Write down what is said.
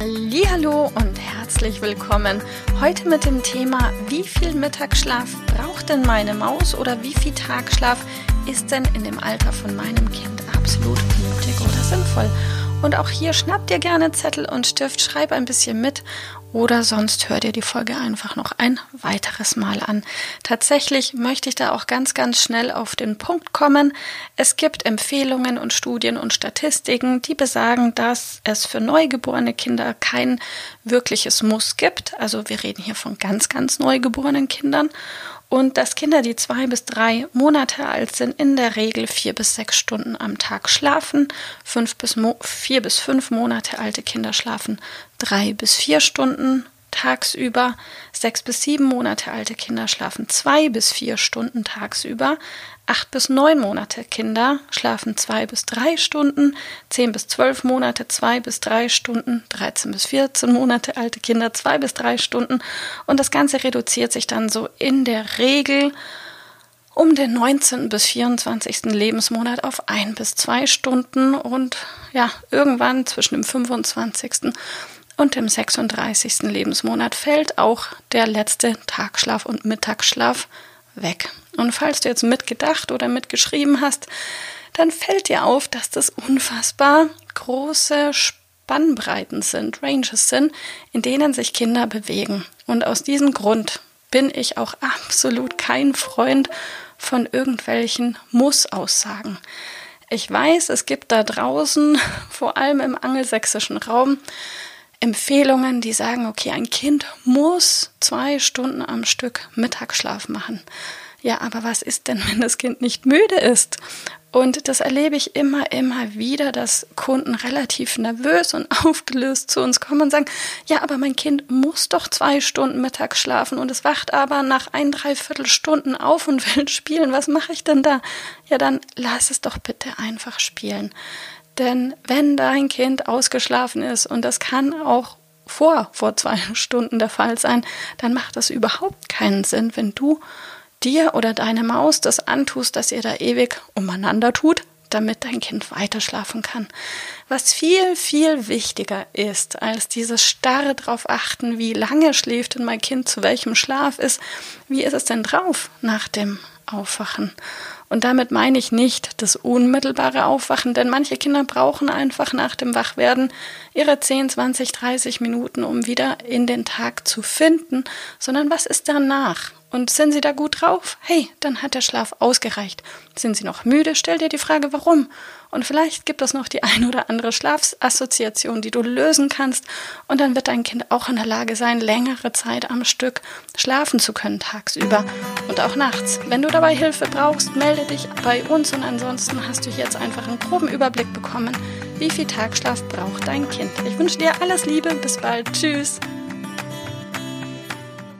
Hallo und herzlich willkommen. Heute mit dem Thema, wie viel Mittagsschlaf braucht denn meine Maus oder wie viel Tagschlaf ist denn in dem Alter von meinem Kind absolut nötig oder sinnvoll? Und auch hier schnapp dir gerne Zettel und Stift, schreib ein bisschen mit oder sonst hör dir die Folge einfach noch ein weiteres Mal an. Tatsächlich möchte ich da auch ganz, ganz schnell auf den Punkt kommen. Es gibt Empfehlungen und Studien und Statistiken, die besagen, dass es für neugeborene Kinder kein wirkliches Muss gibt. Also wir reden hier von ganz, ganz neugeborenen Kindern und dass Kinder, die zwei bis drei Monate alt sind, in der Regel vier bis sechs Stunden am Tag schlafen. Fünf bis vier bis fünf Monate alte Kinder schlafen drei bis vier Stunden tagsüber. Sechs bis sieben Monate alte Kinder schlafen zwei bis vier Stunden tagsüber. Acht bis neun Monate Kinder schlafen zwei bis drei Stunden. Zehn bis zwölf Monate zwei bis drei Stunden. 13 bis 14 Monate alte Kinder zwei bis drei Stunden. Und das Ganze reduziert sich dann so in der Regel um den 19. bis 24. Lebensmonat auf ein bis zwei Stunden und ja, irgendwann zwischen dem 25 und im 36. Lebensmonat fällt auch der letzte Tagschlaf und Mittagsschlaf weg. Und falls du jetzt mitgedacht oder mitgeschrieben hast, dann fällt dir auf, dass das unfassbar große Spannbreiten sind, Ranges sind, in denen sich Kinder bewegen. Und aus diesem Grund bin ich auch absolut kein Freund von irgendwelchen Muss-Aussagen. Ich weiß, es gibt da draußen, vor allem im angelsächsischen Raum, Empfehlungen, die sagen, okay, ein Kind muss zwei Stunden am Stück Mittagsschlaf machen. Ja, aber was ist denn, wenn das Kind nicht müde ist? Und das erlebe ich immer, immer wieder, dass Kunden relativ nervös und aufgelöst zu uns kommen und sagen, ja, aber mein Kind muss doch zwei Stunden mittags schlafen und es wacht aber nach ein, dreiviertel Stunden auf und will spielen. Was mache ich denn da? Ja, dann lass es doch bitte einfach spielen. Denn wenn dein Kind ausgeschlafen ist, und das kann auch vor, vor zwei Stunden der Fall sein, dann macht das überhaupt keinen Sinn, wenn du dir oder deine Maus das antust, dass ihr da ewig umeinander tut, damit dein Kind weiter schlafen kann. Was viel, viel wichtiger ist, als dieses starre drauf achten, wie lange schläft denn mein Kind, zu welchem Schlaf ist, wie ist es denn drauf nach dem Aufwachen? Und damit meine ich nicht das unmittelbare Aufwachen, denn manche Kinder brauchen einfach nach dem Wachwerden ihre 10, 20, 30 Minuten, um wieder in den Tag zu finden, sondern was ist danach? Und sind sie da gut drauf? Hey, dann hat der Schlaf ausgereicht. Sind sie noch müde? Stell dir die Frage, warum? Und vielleicht gibt es noch die ein oder andere Schlafassoziation, die du lösen kannst. Und dann wird dein Kind auch in der Lage sein, längere Zeit am Stück schlafen zu können, tagsüber und auch nachts. Wenn du dabei Hilfe brauchst, melde dich bei uns. Und ansonsten hast du jetzt einfach einen groben Überblick bekommen, wie viel Tagschlaf braucht dein Kind. Ich wünsche dir alles Liebe. Bis bald. Tschüss.